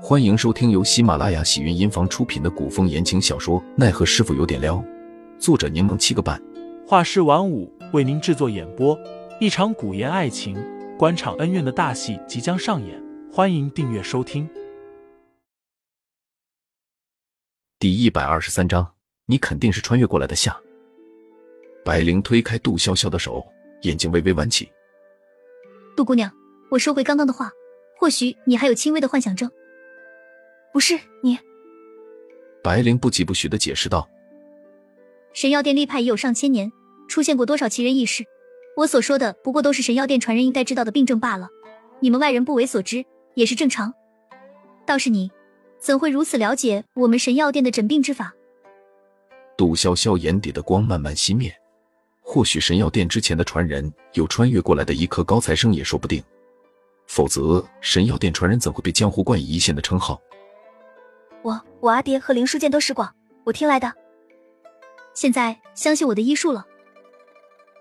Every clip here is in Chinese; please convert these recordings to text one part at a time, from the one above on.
欢迎收听由喜马拉雅喜云音房出品的古风言情小说《奈何师傅有点撩》，作者柠檬七个半，画师晚舞为您制作演播。一场古言爱情、官场恩怨的大戏即将上演，欢迎订阅收听。第一百二十三章，你肯定是穿越过来的夏。白灵推开杜潇潇的手，眼睛微微弯起。杜姑娘，我收回刚刚的话，或许你还有轻微的幻想症。不是你，白灵不疾不徐的解释道：“神药殿立派已有上千年，出现过多少奇人异事？我所说的不过都是神药殿传人应该知道的病症罢了。你们外人不为所知也是正常。倒是你，怎会如此了解我们神药殿的诊病之法？”杜潇潇眼底的光慢慢熄灭。或许神药殿之前的传人有穿越过来的一颗高材生也说不定，否则神药殿传人怎会被江湖冠以一线的称号？我我阿爹和林书见都识广，我听来的。现在相信我的医术了。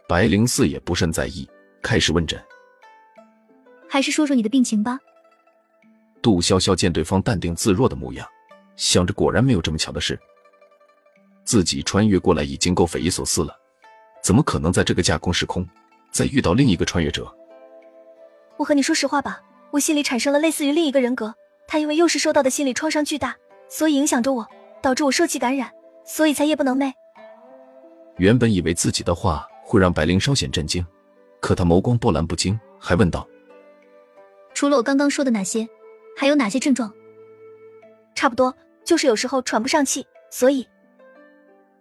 白灵四也不甚在意，开始问诊。还是说说你的病情吧。杜潇潇见对方淡定自若的模样，想着果然没有这么巧的事。自己穿越过来已经够匪夷所思了，怎么可能在这个架空时空再遇到另一个穿越者？我和你说实话吧，我心里产生了类似于另一个人格，他因为幼时受到的心理创伤巨大。所以影响着我，导致我受气感染，所以才夜不能寐。原本以为自己的话会让白灵稍显震惊，可他眸光波澜不惊，还问道：“除了我刚刚说的那些，还有哪些症状？”差不多，就是有时候喘不上气，所以，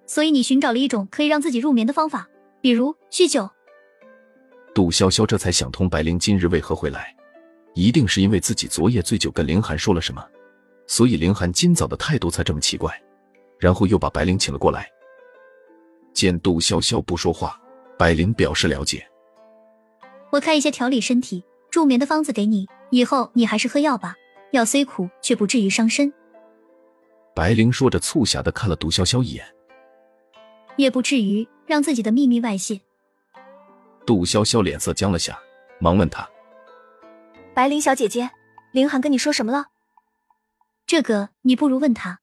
所以你寻找了一种可以让自己入眠的方法，比如酗酒。杜潇潇这才想通，白灵今日为何会来，一定是因为自己昨夜醉酒跟凌寒说了什么。所以凌寒今早的态度才这么奇怪，然后又把白灵请了过来。见杜潇潇不说话，白灵表示了解。我开一些调理身体、助眠的方子给你，以后你还是喝药吧，药虽苦，却不至于伤身。白灵说着，促狭的看了杜潇潇一眼，也不至于让自己的秘密外泄。杜潇潇脸色僵了下，忙问他：“白灵小姐姐，凌寒跟你说什么了？”这个你不如问他。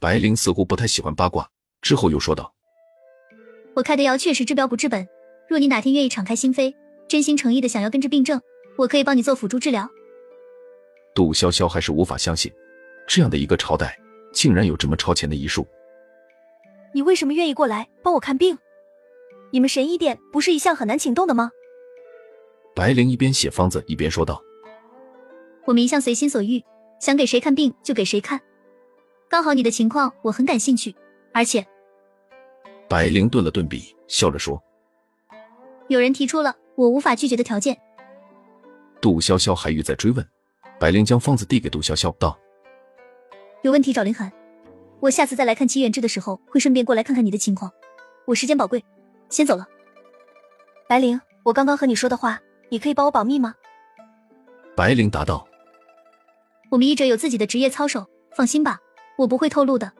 白灵似乎不太喜欢八卦，之后又说道：“我开的药确实治标不治本，若你哪天愿意敞开心扉，真心诚意的想要根治病症，我可以帮你做辅助治疗。”杜潇潇还是无法相信，这样的一个朝代竟然有这么超前的医术。你为什么愿意过来帮我看病？你们神医殿不是一向很难请动的吗？白灵一边写方子一边说道：“我们一向随心所欲。”想给谁看病就给谁看，刚好你的情况我很感兴趣，而且，白灵顿了顿笔，笑着说：“有人提出了我无法拒绝的条件。”杜潇潇还欲再追问，白灵将方子递给杜潇潇，道：“有问题找林寒，我下次再来看齐远志的时候，会顺便过来看看你的情况。我时间宝贵，先走了。”白灵，我刚刚和你说的话，你可以帮我保密吗？白灵答道。我们医者有自己的职业操守，放心吧，我不会透露的。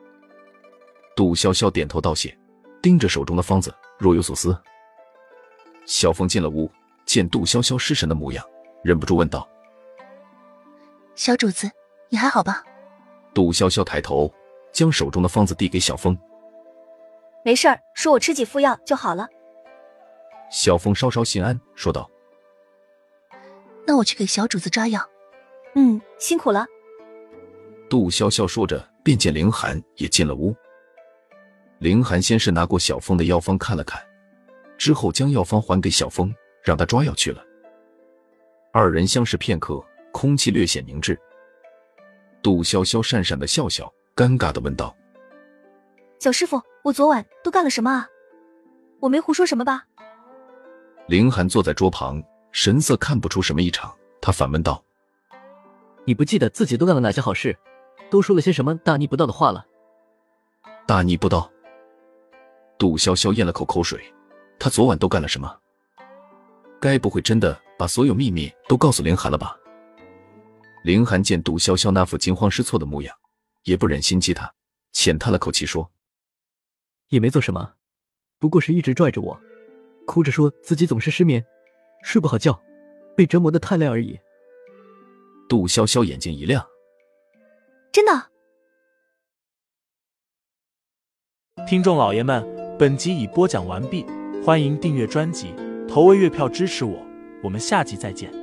杜潇潇点头道谢，盯着手中的方子，若有所思。小凤进了屋，见杜潇潇失神的模样，忍不住问道：“小主子，你还好吧？”杜潇潇抬头，将手中的方子递给小峰：“没事儿，说我吃几副药就好了。”小峰稍稍心安，说道：“那我去给小主子抓药。”嗯，辛苦了。杜潇潇说着，便见凌寒也进了屋。凌寒先是拿过小峰的药方看了看，之后将药方还给小峰，让他抓药去了。二人相视片刻，空气略显凝滞。杜潇潇讪讪的笑笑，尴尬的问道：“小师傅，我昨晚都干了什么啊？我没胡说什么吧？”凌寒坐在桌旁，神色看不出什么异常，他反问道。你不记得自己都干了哪些好事，都说了些什么大逆不道的话了？大逆不道。杜潇潇咽了口口水，他昨晚都干了什么？该不会真的把所有秘密都告诉林寒了吧？林寒见杜潇潇那副惊慌失措的模样，也不忍心激他，浅叹了口气说：“也没做什么，不过是一直拽着我，哭着说自己总是失眠，睡不好觉，被折磨的太累而已。”杜潇潇眼睛一亮，真的。听众老爷们，本集已播讲完毕，欢迎订阅专辑，投喂月票支持我，我们下集再见。